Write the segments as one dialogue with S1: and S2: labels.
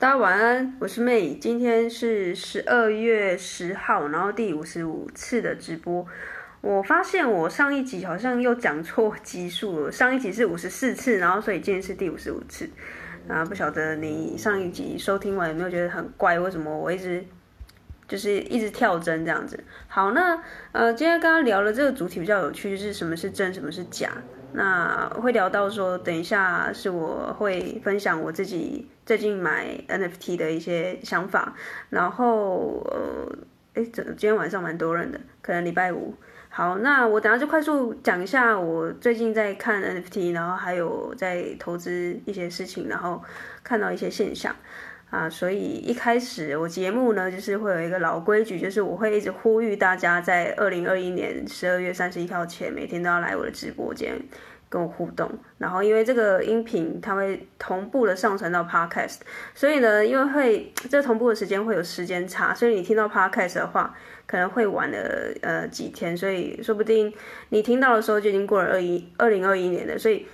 S1: 大家晚安，我是 May，今天是十二月十号，然后第五十五次的直播。我发现我上一集好像又讲错集数了，上一集是五十四次，然后所以今天是第五十五次。啊，不晓得你上一集收听完有没有觉得很怪？为什么我一直就是一直跳针这样子？好，那呃，今天刚刚聊的这个主题比较有趣，就是什么是真，什么是假。那会聊到说，等一下是我会分享我自己最近买 NFT 的一些想法，然后呃，哎，这今天晚上蛮多人的，可能礼拜五。好，那我等下就快速讲一下我最近在看 NFT，然后还有在投资一些事情，然后看到一些现象。啊，所以一开始我节目呢，就是会有一个老规矩，就是我会一直呼吁大家在二零二一年十二月三十一号前，每天都要来我的直播间跟我互动。然后因为这个音频它会同步的上传到 Podcast，所以呢，因为会这同步的时间会有时间差，所以你听到 Podcast 的话，可能会晚了呃几天，所以说不定你听到的时候就已经过了二一二零二一年了，所以。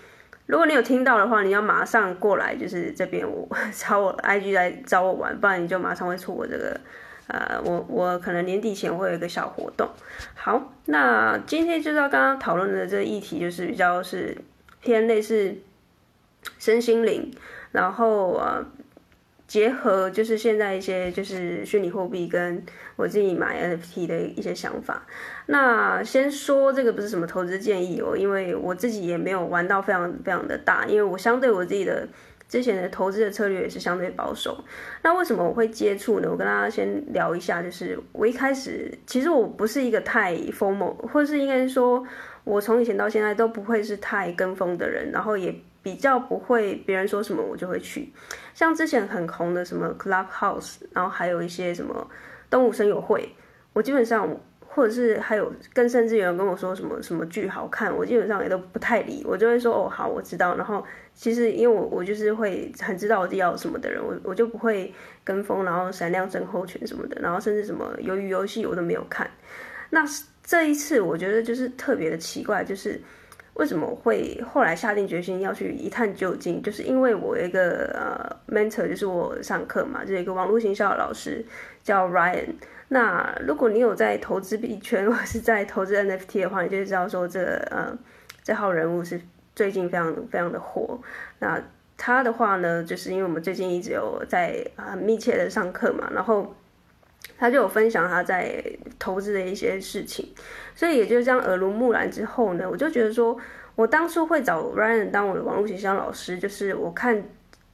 S1: 如果你有听到的话，你要马上过来，就是这边我找我 IG 来找我玩，不然你就马上会错过这个，呃，我我可能年底前会有一个小活动。好，那今天就到刚刚讨论的这个议题，就是比较是偏类似身心灵，然后呃。结合就是现在一些就是虚拟货币跟我自己买 NFT 的一些想法。那先说这个不是什么投资建议哦，因为我自己也没有玩到非常非常的大，因为我相对我自己的之前的投资的策略也是相对保守。那为什么我会接触呢？我跟大家先聊一下，就是我一开始其实我不是一个太 FOMO，或是应该说我从以前到现在都不会是太跟风的人，然后也。比较不会，别人说什么我就会去。像之前很红的什么 Clubhouse，然后还有一些什么动物声友会，我基本上，或者是还有更甚至有人跟我说什么什么剧好看，我基本上也都不太理，我就会说哦好，我知道。然后其实因为我我就是会很知道我自己要什么的人，我我就不会跟风，然后闪亮症候群什么的，然后甚至什么鱿鱼游戏我都没有看。那这一次我觉得就是特别的奇怪，就是。为什么会后来下定决心要去一探究竟？就是因为我有一个呃 mentor，就是我上课嘛，就是一个网络行销的老师叫 Ryan。那如果你有在投资币圈或是在投资 NFT 的话，你就知道说这个呃这号人物是最近非常非常的火。那他的话呢，就是因为我们最近一直有在很、呃、密切的上课嘛，然后。他就有分享他在投资的一些事情，所以也就这样耳濡目染之后呢，我就觉得说，我当初会找 Ryan 当我的网络形象老师，就是我看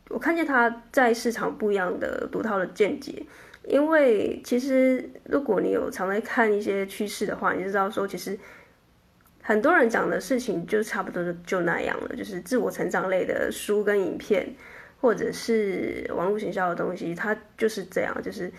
S1: 我看见他在市场不一样的独到的见解。因为其实如果你有常在看一些趋势的话，你就知道说，其实很多人讲的事情就差不多就就那样了，就是自我成长类的书跟影片，或者是网络形象的东西，它就是这样，就是。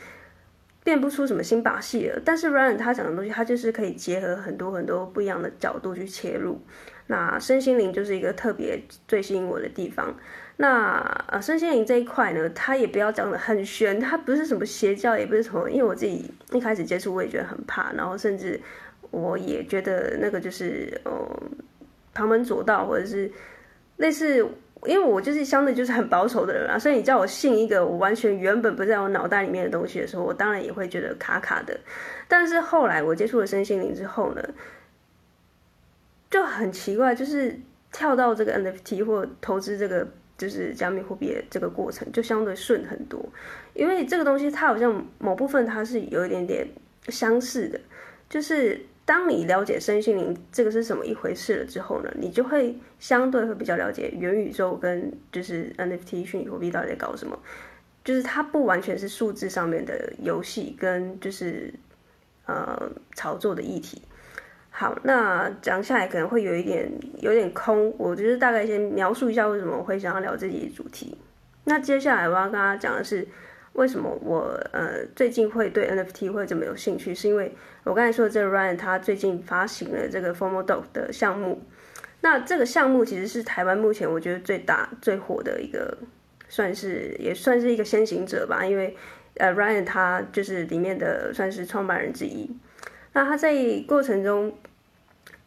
S1: 变不出什么新把戏了，但是 Ryan 他讲的东西，他就是可以结合很多很多不一样的角度去切入。那身心灵就是一个特别最吸引我的地方。那呃，身心灵这一块呢，他也不要讲的很玄，他不是什么邪教，也不是什么，因为我自己一开始接触，我也觉得很怕，然后甚至我也觉得那个就是呃旁门左道，或者是类似。因为我就是相对就是很保守的人啊，所以你叫我信一个我完全原本不在我脑袋里面的东西的时候，我当然也会觉得卡卡的。但是后来我接触了身心灵之后呢，就很奇怪，就是跳到这个 NFT 或投资这个就是加密货币的这个过程就相对顺很多，因为这个东西它好像某部分它是有一点点相似的，就是。当你了解身心灵这个是什么一回事了之后呢，你就会相对会比较了解元宇宙跟就是 NFT 虚拟货币到底在搞什么，就是它不完全是数字上面的游戏跟就是呃炒作的议题。好，那讲下来可能会有一点有点空，我就是大概先描述一下为什么我会想要聊这集主题。那接下来我要跟大家讲的是。为什么我呃最近会对 NFT 会这么有兴趣？是因为我刚才说的这个 Ryan 他最近发行了这个 FOMO Dog 的项目。那这个项目其实是台湾目前我觉得最大最火的一个，算是也算是一个先行者吧。因为呃 Ryan 他就是里面的算是创办人之一。那他在过程中，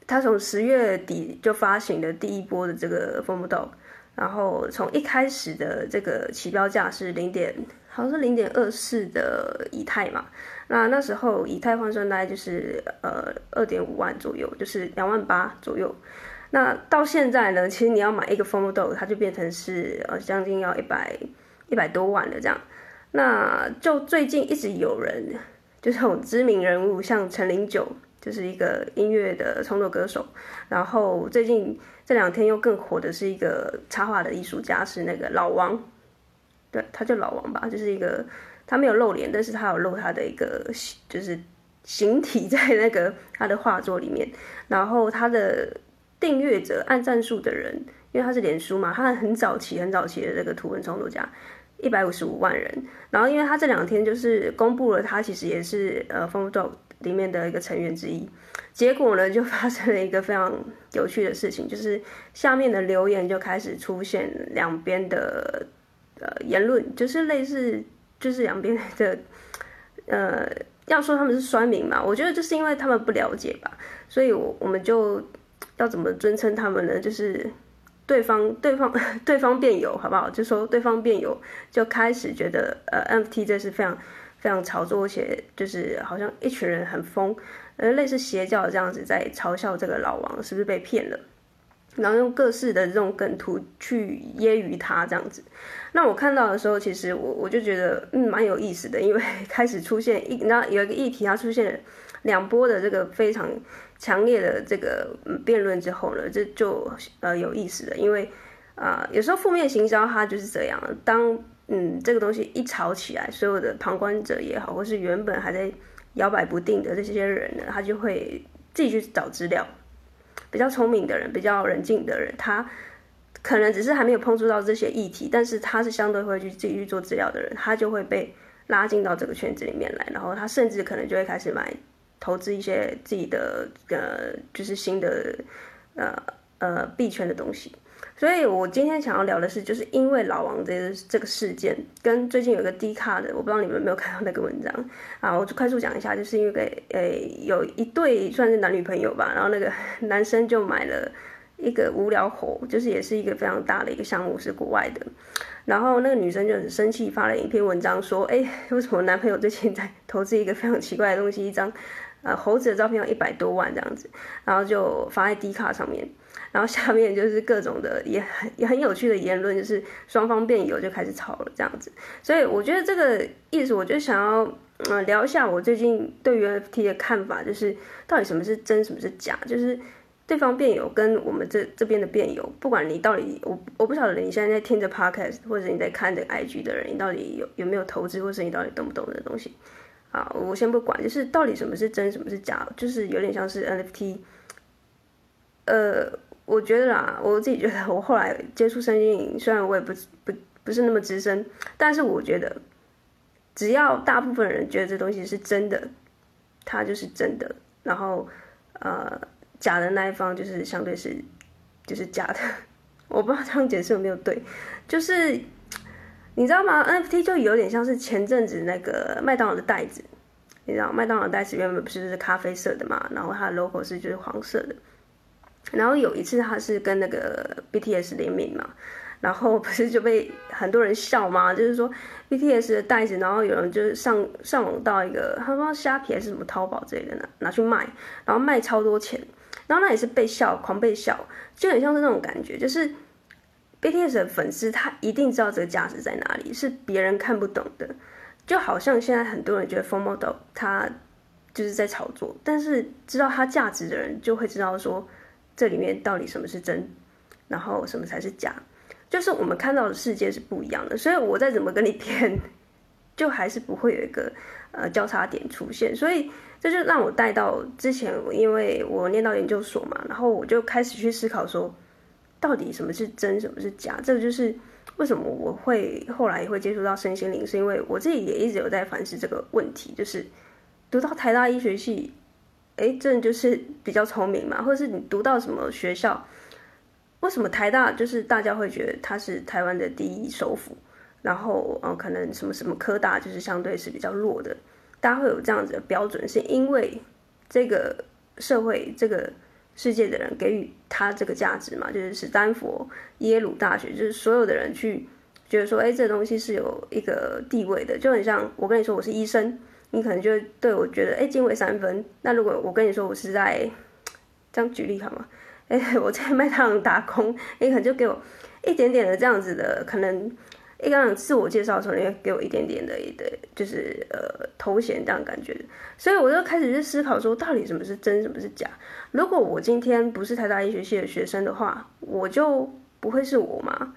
S1: 他从十月底就发行了第一波的这个 FOMO Dog。然后从一开始的这个起标价是零点，好像是零点二四的以太嘛，那那时候以太换算大概就是呃二点五万左右，就是两万八左右。那到现在呢，其实你要买一个 FOMO Dog，它就变成是呃将近要一百一百多万的这样。那就最近一直有人，就是这种知名人物，像陈零九，就是一个音乐的创作歌手，然后最近。这两天又更火的是一个插画的艺术家，是那个老王，对，他叫老王吧，就是一个他没有露脸，但是他有露他的一个就是形体在那个他的画作里面，然后他的订阅者、按赞数的人，因为他是脸书嘛，他很早期、很早期的这个图文创作家，一百五十五万人，然后因为他这两天就是公布了，他其实也是呃 f o d o 里面的一个成员之一。结果呢，就发生了一个非常有趣的事情，就是下面的留言就开始出现两边的呃言论，就是类似 就是两边的呃要说他们是酸民嘛，我觉得就是因为他们不了解吧，所以我我们就要怎么尊称他们呢？就是对方对方 对方辩友好不好？就说对方辩友就开始觉得呃 NFT 这是非常非常炒作，而且就是好像一群人很疯。呃，类似邪教这样子在嘲笑这个老王是不是被骗了，然后用各式的这种梗图去揶揄他这样子。那我看到的时候，其实我我就觉得嗯蛮有意思的，因为开始出现一那有一个议题，它出现了两波的这个非常强烈的这个辩论之后呢，这就呃有意思了，因为啊、有时候负面行销它就是这样，当嗯这个东西一吵起来，所有的旁观者也好，或是原本还在。摇摆不定的这些人呢，他就会自己去找资料。比较聪明的人，比较冷静的人，他可能只是还没有碰触到这些议题，但是他是相对会去自己去做资料的人，他就会被拉进到这个圈子里面来，然后他甚至可能就会开始买投资一些自己的呃，就是新的呃呃币圈的东西。所以，我今天想要聊的是，就是因为老王这个这个事件，跟最近有个 D 卡的，我不知道你们有没有看到那个文章啊？我就快速讲一下，就是因为诶有一对算是男女朋友吧，然后那个 男生就买了一个无聊猴，就是也是一个非常大的一个项目，是国外的，然后那个女生就很生气，发了一篇文章说，哎，为什么男朋友最近在 投资一个非常奇怪的东西，一张呃猴子的照片要一百多万这样子，然后就发在 D 卡上面。然后下面就是各种的也很也很有趣的言论，就是双方辩友就开始吵了这样子，所以我觉得这个意思，我就想要嗯、聊一下我最近对于 NFT 的看法，就是到底什么是真，什么是假，就是对方辩友跟我们这这边的辩友，不管你到底我我不晓得你现在在听着 Podcast 或者你在看着 IG 的人，你到底有有没有投资，或者你到底懂不懂这东西啊？我先不管，就是到底什么是真，什么是假，就是有点像是 NFT，呃。我觉得啦，我自己觉得，我后来接触身心灵，虽然我也不不不是那么资深，但是我觉得，只要大部分人觉得这东西是真的，它就是真的。然后，呃，假的那一方就是相对是就是假的。我不知道这样解释有没有对，就是你知道吗？NFT 就有点像是前阵子那个麦当劳的袋子，你知道麦当劳袋子原本不是就是咖啡色的嘛，然后它的 logo 是就是黄色的。然后有一次他是跟那个 BTS 联名嘛，然后不是就被很多人笑吗？就是说 BTS 的袋子，然后有人就是上上网到一个，他说虾皮还是什么淘宝之类的拿拿去卖，然后卖超多钱，然后那也是被笑，狂被笑，就很像是那种感觉，就是 BTS 的粉丝他一定知道这个价值在哪里，是别人看不懂的，就好像现在很多人觉得 FOMO Dog 他就是在炒作，但是知道它价值的人就会知道说。这里面到底什么是真，然后什么才是假，就是我们看到的世界是不一样的，所以我再怎么跟你骗，就还是不会有一个呃交叉点出现，所以这就让我带到之前，因为我念到研究所嘛，然后我就开始去思考说，到底什么是真，什么是假，这个就是为什么我会后来也会接触到身心灵，是因为我自己也一直有在反思这个问题，就是读到台大医学系。哎，这就是比较聪明嘛，或者是你读到什么学校？为什么台大就是大家会觉得它是台湾的第一首府？然后，嗯，可能什么什么科大就是相对是比较弱的，大家会有这样子的标准，是因为这个社会这个世界的人给予他这个价值嘛，就是史丹佛、耶鲁大学，就是所有的人去觉得说，哎，这东西是有一个地位的，就很像我跟你说我是医生，你可能就对我觉得，哎，敬畏三分。那如果我跟你说我是在这样举例好吗？哎，我在麦当劳打工，你可能就给我一点点的这样子的可能。一刚自我介绍的时候，你会给我一点点的一个，就是呃头衔这样感觉，所以我就开始去思考说，到底什么是真，什么是假？如果我今天不是台大医学系的学生的话，我就不会是我吗？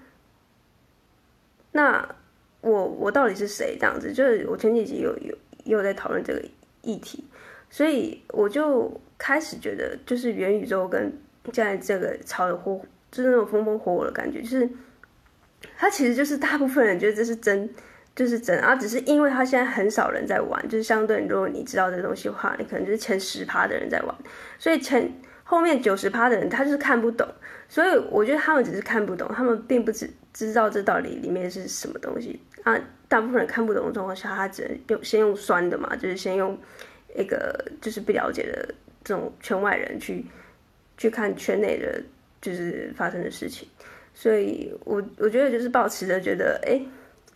S1: 那我我到底是谁？这样子，就是我前几集有有又在讨论这个议题，所以我就开始觉得，就是元宇宙跟现在这个炒的火，就是那种风风火火的感觉，就是。它其实就是大部分人觉得这是真，就是真啊，只是因为它现在很少人在玩，就是相对如果你知道这东西的话，你可能就是前十趴的人在玩，所以前后面九十趴的人他就是看不懂，所以我觉得他们只是看不懂，他们并不知知道这到底里面是什么东西啊。大部分人看不懂的状况下，他只能用先用酸的嘛，就是先用一个就是不了解的这种圈外人去去看圈内的，就是发生的事情。所以我，我觉得就是抱持着觉得，哎，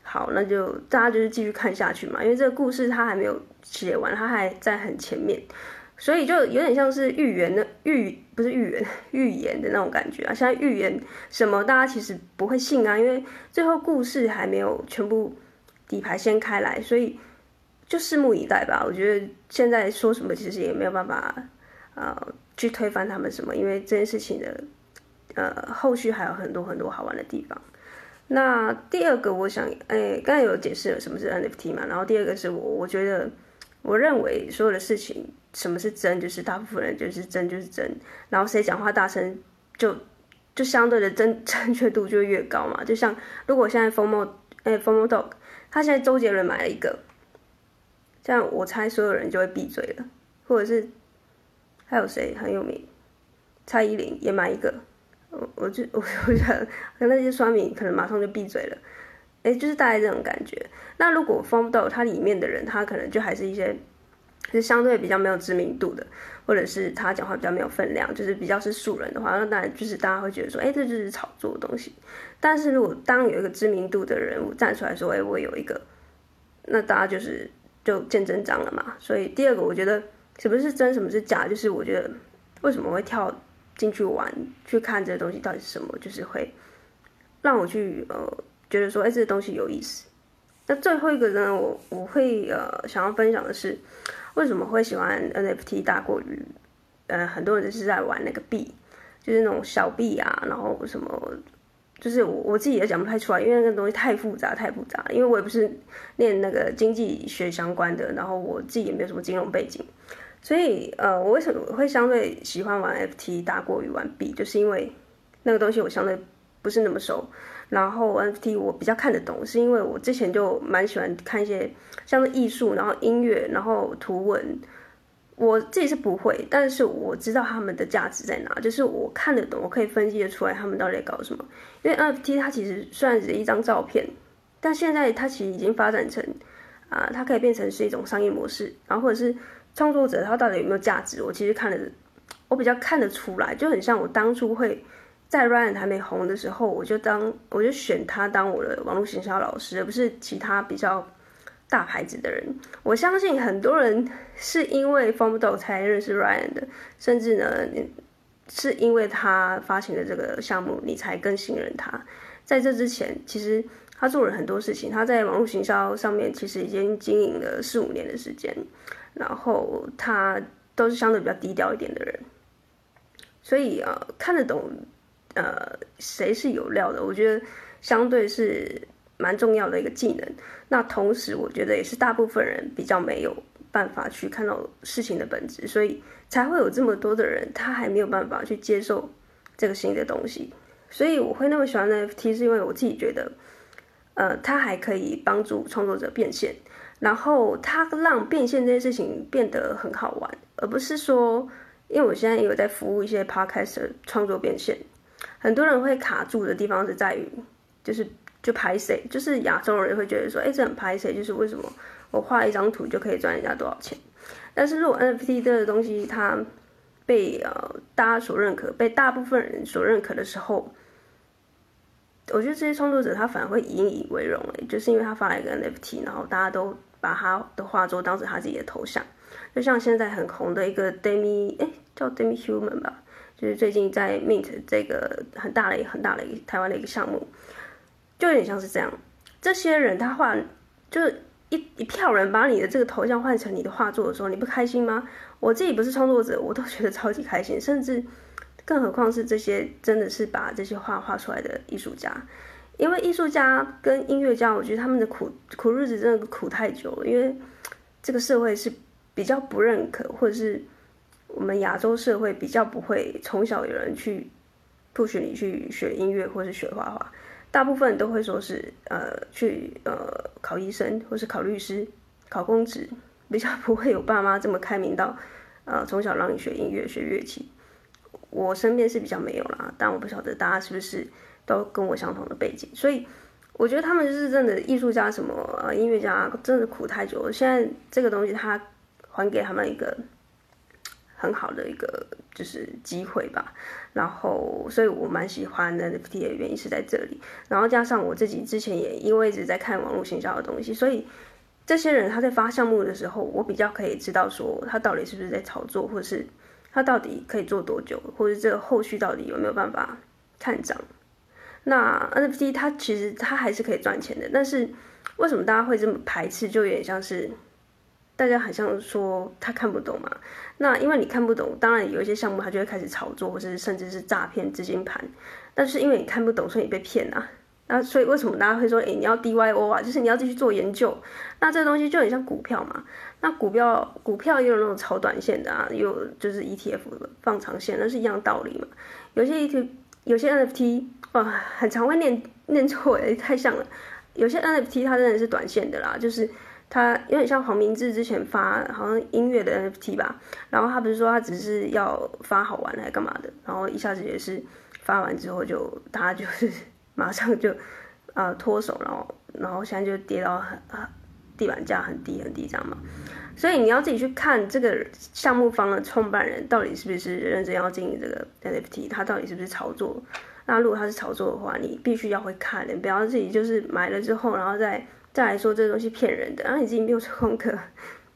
S1: 好，那就大家就是继续看下去嘛，因为这个故事它还没有写完，它还在很前面，所以就有点像是预言的预，不是预言，预言的那种感觉啊。现在预言什么，大家其实不会信啊，因为最后故事还没有全部底牌掀开来，所以就拭目以待吧。我觉得现在说什么，其实也没有办法，呃，去推翻他们什么，因为这件事情的。呃，后续还有很多很多好玩的地方。那第二个，我想，哎，刚才有解释了什么是 NFT 嘛，然后第二个是我，我觉得，我认为所有的事情，什么是真，就是大部分人就是真就是真，然后谁讲话大声，就就相对的真 正确度就越高嘛。就像如果现在 FOMO，哎，FOMO Dog，他现在周杰伦买了一个，这样我猜所有人就会闭嘴了，或者是还有谁很有名，蔡依林也买一个。我我就我我觉得，跟那些酸民可能马上就闭嘴了，哎，就是大概这种感觉。那如果 FOMO 它里面的人，他可能就还是一些，是相对比较没有知名度的，或者是他讲话比较没有分量，就是比较是素人的话，那当然就是大家会觉得说，哎，这就是炒作的东西。但是如果当有一个知名度的人物站出来说，哎，我有一个，那大家就是就见真章了嘛。所以第二个，我觉得什么是真，什么是假，就是我觉得为什么会跳。进去玩，去看这个东西到底是什么，就是会让我去呃觉得说，哎，这个东西有意思。那最后一个呢，我我会呃想要分享的是，为什么会喜欢 NFT 大过于呃很多人是在玩那个币，就是那种小币啊，然后什么，就是我我自己也讲不太出来，因为那个东西太复杂太复杂，因为我也不是念那个经济学相关的，然后我自己也没有什么金融背景。所以，呃，我为什么会相对喜欢玩 FT 大过于玩币，就是因为那个东西我相对不是那么熟。然后 NFT 我比较看得懂，是因为我之前就蛮喜欢看一些像是艺术，然后音乐，然后图文。我自己是不会，但是我知道他们的价值在哪，就是我看得懂，我可以分析得出来他们到底在搞什么。因为 NFT 它其实虽然只是一张照片，但现在它其实已经发展成啊、它可以变成是一种商业模式，然后或者是。创作者他到底有没有价值？我其实看得，我比较看得出来，就很像我当初会在 Ryan 还没红的时候，我就当我就选他当我的网络行销老师，而不是其他比较大牌子的人。我相信很多人是因为 FOMO 才认识 Ryan 的，甚至呢，是因为他发行的这个项目，你才更信任他。在这之前，其实他做了很多事情，他在网络行销上面其实已经经营了四五年的时间。然后他都是相对比较低调一点的人，所以啊，看得懂，呃，谁是有料的，我觉得相对是蛮重要的一个技能。那同时，我觉得也是大部分人比较没有办法去看到事情的本质，所以才会有这么多的人，他还没有办法去接受这个新的东西。所以我会那么喜欢 NFT，是因为我自己觉得，呃，它还可以帮助创作者变现。然后它让变现这件事情变得很好玩，而不是说，因为我现在有在服务一些 podcast 创作变现，很多人会卡住的地方是在于，就是就拍谁，就是亚洲人会觉得说，哎，这很拍谁，就是为什么我画一张图就可以赚人家多少钱？但是如果 NFT 这个东西它被呃大家所认可，被大部分人所认可的时候，我觉得这些创作者他反而会引以为荣诶，就是因为他发了一个 NFT，然后大家都把他的画作当成他自己的头像，就像现在很红的一个 Demi，哎，叫 Demi Human 吧，就是最近在 Mint 这个很大的很大的一个台湾的一个项目，就有点像是这样，这些人他画就是。一一票人把你的这个头像换成你的画作的时候，你不开心吗？我自己不是创作者，我都觉得超级开心。甚至，更何况是这些真的是把这些画画出来的艺术家，因为艺术家跟音乐家，我觉得他们的苦苦日子真的苦太久了。因为这个社会是比较不认可，或者是我们亚洲社会比较不会从小有人去 push 你去学音乐或是学画画。大部分都会说是呃去呃考医生，或是考律师、考公职，比较不会有爸妈这么开明到，呃从小让你学音乐、学乐器。我身边是比较没有啦，但我不晓得大家是不是都跟我相同的背景。所以我觉得他们就是真的艺术家，什么呃音乐家，真的苦太久了。现在这个东西他还给他们一个。很好的一个就是机会吧，然后所以我蛮喜欢 NFT 的原因是在这里，然后加上我自己之前也因为一直在看网络行销的东西，所以这些人他在发项目的时候，我比较可以知道说他到底是不是在炒作，或者是他到底可以做多久，或者这个后续到底有没有办法看涨。那 NFT 它其实它还是可以赚钱的，但是为什么大家会这么排斥？就有点像是。大家好像说他看不懂嘛，那因为你看不懂，当然有一些项目他就会开始炒作，或是甚至是诈骗资金盘。但是因为你看不懂，所以你被骗啊。那所以为什么大家会说，哎，你要 DYO 啊？就是你要继续做研究。那这个东西就很像股票嘛。那股票股票也有那种炒短线的啊，有就是 ETF 放长线，那是一样道理嘛。有些 E T，有些 NFT 啊，很常会念念错诶，太像了。有些 NFT 它真的是短线的啦，就是。他有点像黄明志之前发好像音乐的 NFT 吧，然后他不是说他只是要发好玩还干嘛的，然后一下子也是发完之后就他就是 马上就呃脱手，然后然后现在就跌到很啊地板价很低很低这样嘛，所以你要自己去看这个项目方的创办人到底是不是认真要经营这个 NFT，他到底是不是炒作？那如果他是炒作的话，你必须要会看，你不要自己就是买了之后然后再。再来说这东西骗人的，然后你自己没有做功课，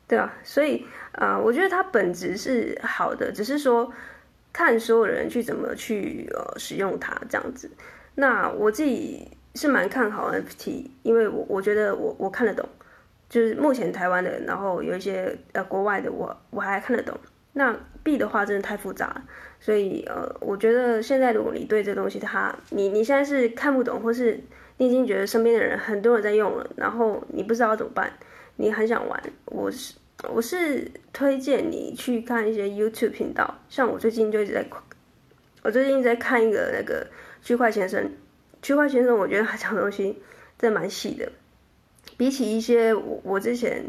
S1: 对吧？所以啊、呃，我觉得它本质是好的，只是说看所有人去怎么去呃使用它这样子。那我自己是蛮看好 NFT，因为我我觉得我我看得懂，就是目前台湾的，然后有一些呃国外的我，我还看得懂。那币的话真的太复杂，所以呃，我觉得现在如果你对这东西它，你你现在是看不懂，或是。你已经觉得身边的人很多人在用了，然后你不知道怎么办，你很想玩。我是我是推荐你去看一些 YouTube 频道，像我最近就一直在，我最近一直在看一个那个区块先生，区块先生，我觉得他讲的东西真蛮细的，比起一些我我之前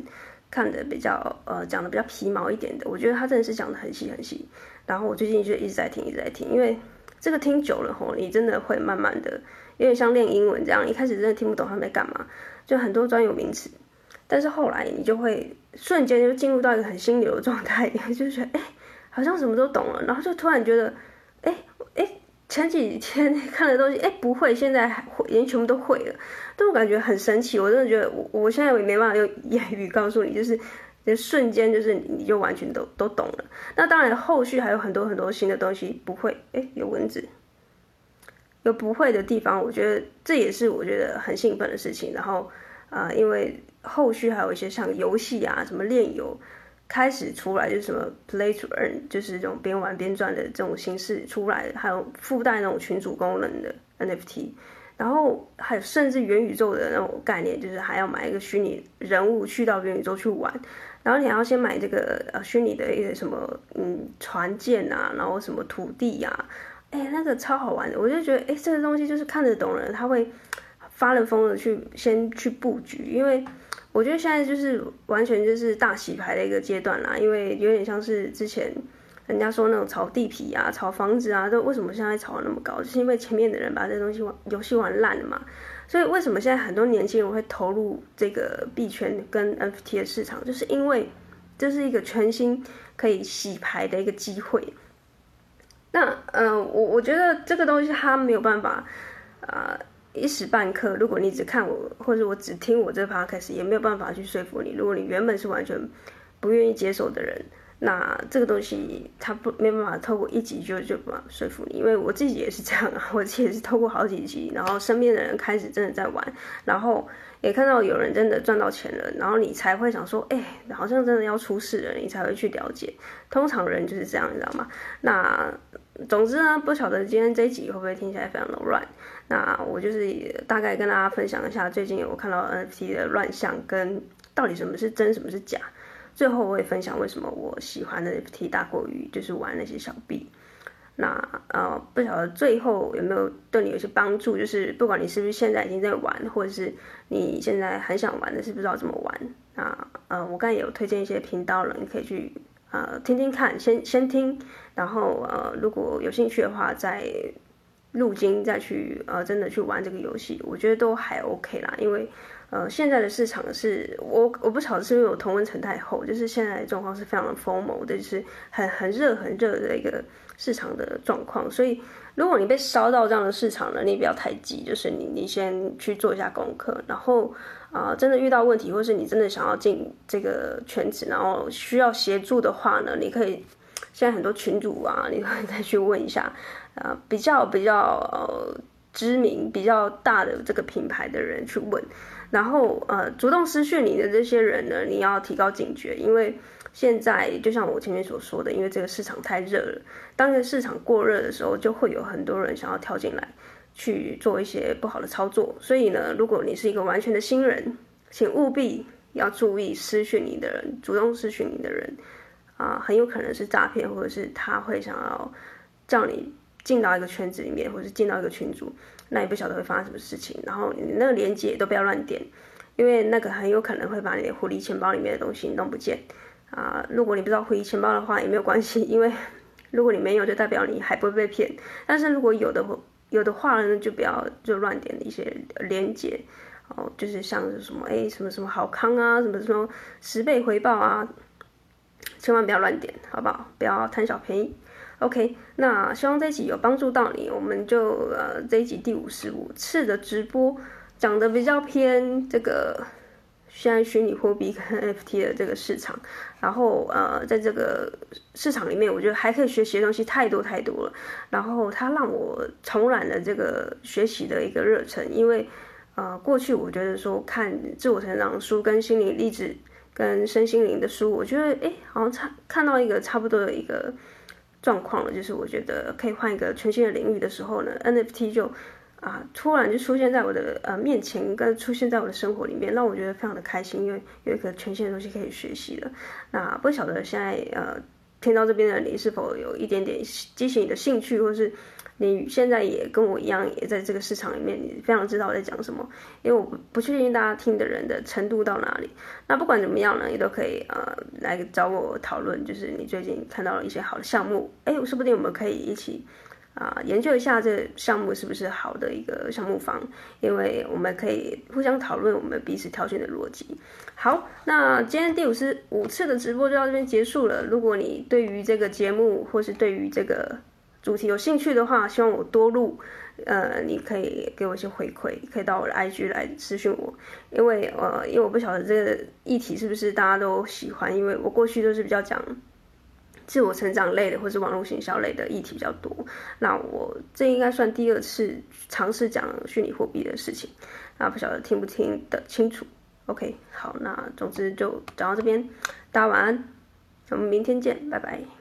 S1: 看的比较呃讲的比较皮毛一点的，我觉得他真的是讲的很细很细。然后我最近就一直在听一直在听，因为这个听久了吼，你真的会慢慢的。有点像练英文这样，一开始真的听不懂他们在干嘛，就很多专有名词，但是后来你就会瞬间就进入到一个很心流的状态，就觉得哎，好像什么都懂了，然后就突然觉得，哎哎，前几天 看的东西，哎不会，现在还会，已经全部都会了，这种感觉很神奇，我真的觉得我我现在也没办法用言语告诉你，就是就瞬间就是你就完全都都懂了。那当然后续还有很多很多新的东西不会，哎有蚊子。有不会的地方，我觉得这也是我觉得很兴奋的事情。然后，啊、因为后续还有一些像游戏啊，什么链游开始出来，就是什么 Play to Earn，就是这种边玩边赚的这种形式出来，还有附带那种群组功能的 NFT，然后还有甚至元宇宙的那种概念，就是还要买一个虚拟人物去到元宇宙去玩，然后你还要先买这个呃虚拟的一个什么嗯船舰啊，然后什么土地呀、啊。哎，那个超好玩的，我就觉得，哎，这个东西就是看得懂人，他会发了疯的去先去布局，因为我觉得现在就是完全就是大洗牌的一个阶段啦，因为有点像是之前人家说那种炒地皮啊、炒房子啊，都为什么现在炒得那么高，就是因为前面的人把这东西玩游戏玩烂了嘛，所以为什么现在很多年轻人会投入这个币圈跟 NFT 的市场，就是因为这是一个全新可以洗牌的一个机会。那呃，我我觉得这个东西它没有办法啊、一时半刻，如果你只看我或者我只听我这 podcast，也没有办法去说服你。如果你原本是完全不愿意接受的人。那这个东西它不没办法透过一集就就把说服你，因为我自己也是这样啊，我自己也是透过好几集，然后身边的人开始真的在玩，然后也看到有人真的赚到钱了，然后你才会想说，哎，好像真的要出事了，你才会去了解。通常人就是这样，你知道吗？那总之呢，不晓得今天这一集会不会听起来非常的乱。那我就是大概跟大家分享一下最近我看到 NFT 的乱象跟到底什么是真，什么是假。最后我也分享为什么我喜欢的 NFT 大过于就是玩那些小币。那呃不晓得最后有没有对你有些帮助？就是不管你是不是现在已经在玩，或者是你现在很想玩的是不知道怎么玩。那呃我刚才也有推荐一些频道了，你可以去呃听听看，先先听，然后呃如果有兴趣的话再入金再去呃真的去玩这个游戏，我觉得都还 OK 啦，因为。呃，现在的市场是我我不晓得是因为我同温层太厚，就是现在的状况是非常的 FOMO 的，就是很很热很热的一个市场的状况。所以，如果你被烧到这样的市场呢，你不要太急，就是你你先去做一下功课，然后啊、真的遇到问题，或是你真的想要进这个圈子，然后需要协助的话呢，你可以现在很多群主啊，你可以再去问一下，啊、呃，比较比较呃知名、比较大的这个品牌的人去问。然后，呃，主动私讯你的这些人呢，你要提高警觉，因为现在就像我前面所说的，因为这个市场太热了，当这个市场过热的时候，就会有很多人想要跳进来去做一些不好的操作。所以呢，如果你是一个完全的新人，请务必要注意私讯你的人，主动私讯你的人啊，很有可能是诈骗，或者是他会想要叫你进到一个圈子里面，或者是进到一个群组。那也不晓得会发生什么事情，然后你那个链接都不要乱点，因为那个很有可能会把你的狐狸钱包里面的东西弄不见啊。如果你不知道回忆钱包的话，也没有关系，因为如果你没有，就代表你还不会被骗。但是如果有的有的话呢，就不要就乱点一些链接哦，就是像是什么哎什么什么好康啊，什么什么十倍回报啊，千万不要乱点，好不好？不要贪小便宜。OK，那希望这一集有帮助到你。我们就呃这一集第五十五次的直播，讲的比较偏这个现在虚拟货币跟 NFT 的这个市场。然后呃在这个市场里面，我觉得还可以学习的东西太多太多了。然后它让我重燃了这个学习的一个热忱，因为呃过去我觉得说看自我成长书跟心灵励志跟身心灵的书，我觉得哎好像差看到一个差不多的一个。状况了，就是我觉得可以换一个全新的领域的时候呢，NFT 就啊突然就出现在我的呃面前，跟出现在我的生活里面，让我觉得非常的开心，因为有一个全新的东西可以学习了。那不晓得现在呃听到这边的你是否有一点点激起你的兴趣，或是？你现在也跟我一样，也在这个市场里面，你非常知道我在讲什么。因为我不不确定大家听的人的程度到哪里。那不管怎么样呢，你都可以呃来找我讨论，就是你最近看到了一些好的项目，哎，说不定我们可以一起啊、研究一下这个项目是不是好的一个项目方，因为我们可以互相讨论我们彼此挑选的逻辑。好，那今天第五十五次的直播就到这边结束了。如果你对于这个节目或是对于这个主题有兴趣的话，希望我多录，呃，你可以给我一些回馈，可以到我的 IG 来私讯我，因为呃，因为我不晓得这个议题是不是大家都喜欢，因为我过去都是比较讲自我成长类的，或是网络行销类的议题比较多，那我这应该算第二次尝试讲虚拟货币的事情，那不晓得听不听得清楚？OK，好，那总之就讲到这边，大家晚安，我们明天见，拜拜。